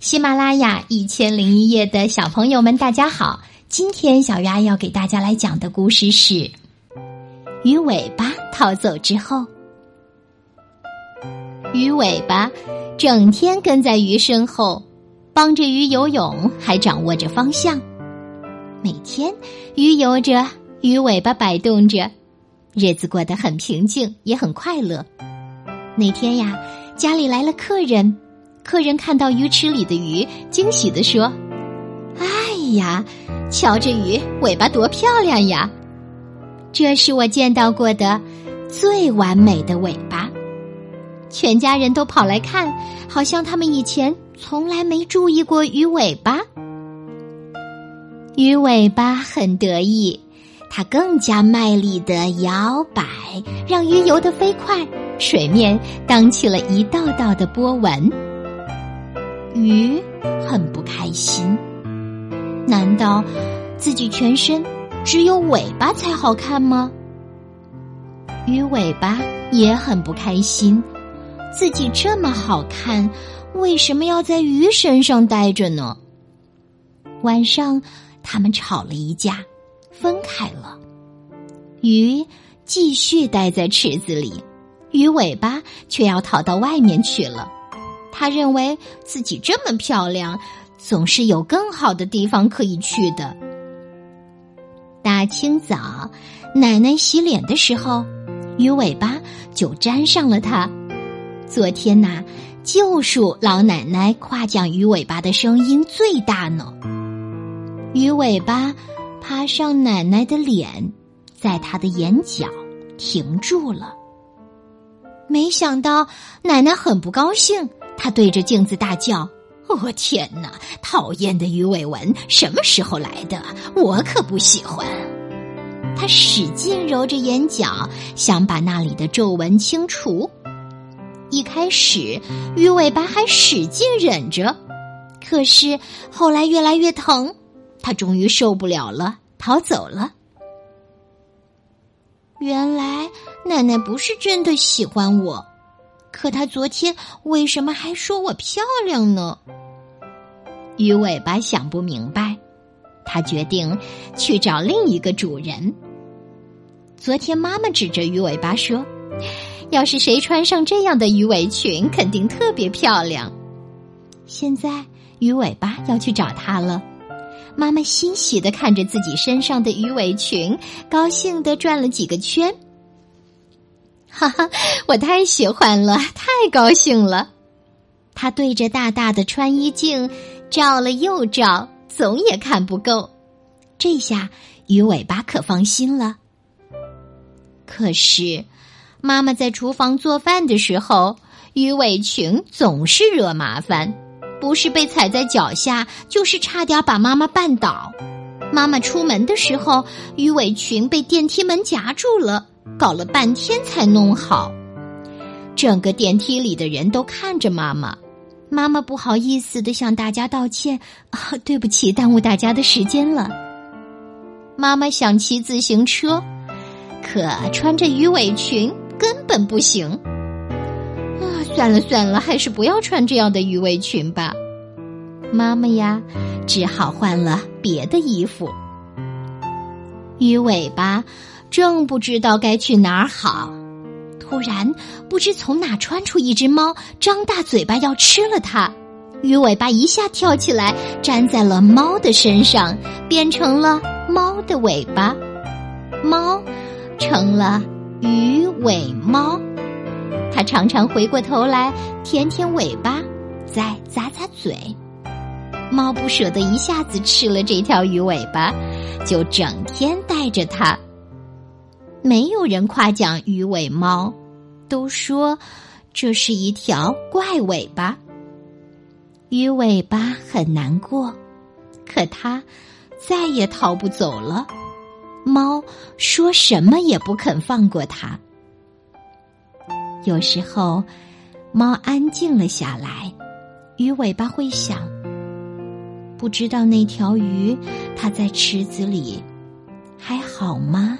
喜马拉雅一千零一夜的小朋友们，大家好！今天小丫要给大家来讲的故事是《鱼尾巴逃走之后》。鱼尾巴整天跟在鱼身后，帮着鱼游泳，还掌握着方向。每天鱼游着，鱼尾巴摆动着，日子过得很平静，也很快乐。那天呀，家里来了客人。客人看到鱼池里的鱼，惊喜地说：“哎呀，瞧这鱼尾巴多漂亮呀！这是我见到过的最完美的尾巴。”全家人都跑来看，好像他们以前从来没注意过鱼尾巴。鱼尾巴很得意，它更加卖力的摇摆，让鱼游得飞快，水面荡起了一道道的波纹。鱼很不开心，难道自己全身只有尾巴才好看吗？鱼尾巴也很不开心，自己这么好看，为什么要在鱼身上待着呢？晚上，他们吵了一架，分开了。鱼继续待在池子里，鱼尾巴却要逃到外面去了。他认为自己这么漂亮，总是有更好的地方可以去的。大清早，奶奶洗脸的时候，鱼尾巴就沾上了它。昨天呐，就数老奶奶夸奖鱼尾巴的声音最大呢。鱼尾巴爬上奶奶的脸，在她的眼角停住了。没想到奶奶很不高兴。他对着镜子大叫：“我天哪！讨厌的鱼尾纹什么时候来的？我可不喜欢。”他使劲揉着眼角，想把那里的皱纹清除。一开始，鱼尾巴还使劲忍着，可是后来越来越疼，他终于受不了了，逃走了。原来奶奶不是真的喜欢我。可他昨天为什么还说我漂亮呢？鱼尾巴想不明白，他决定去找另一个主人。昨天妈妈指着鱼尾巴说：“要是谁穿上这样的鱼尾裙，肯定特别漂亮。”现在鱼尾巴要去找他了。妈妈欣喜的看着自己身上的鱼尾裙，高兴的转了几个圈。哈哈，我太喜欢了，太高兴了。他对着大大的穿衣镜照了又照，总也看不够。这下鱼尾巴可放心了。可是，妈妈在厨房做饭的时候，鱼尾裙总是惹麻烦，不是被踩在脚下，就是差点把妈妈绊倒。妈妈出门的时候，鱼尾裙被电梯门夹住了。搞了半天才弄好，整个电梯里的人都看着妈妈。妈妈不好意思的向大家道歉：“啊，对不起，耽误大家的时间了。”妈妈想骑自行车，可穿着鱼尾裙根本不行。啊，算了算了，还是不要穿这样的鱼尾裙吧。妈妈呀，只好换了别的衣服。鱼尾巴。正不知道该去哪儿好，突然不知从哪窜出一只猫，张大嘴巴要吃了它。鱼尾巴一下跳起来，粘在了猫的身上，变成了猫的尾巴。猫成了鱼尾猫，它常常回过头来舔舔尾巴，再咂咂嘴。猫不舍得一下子吃了这条鱼尾巴，就整天带着它。没有人夸奖鱼尾猫，都说这是一条怪尾巴。鱼尾巴很难过，可它再也逃不走了。猫说什么也不肯放过它。有时候，猫安静了下来，鱼尾巴会想：不知道那条鱼它在池子里还好吗？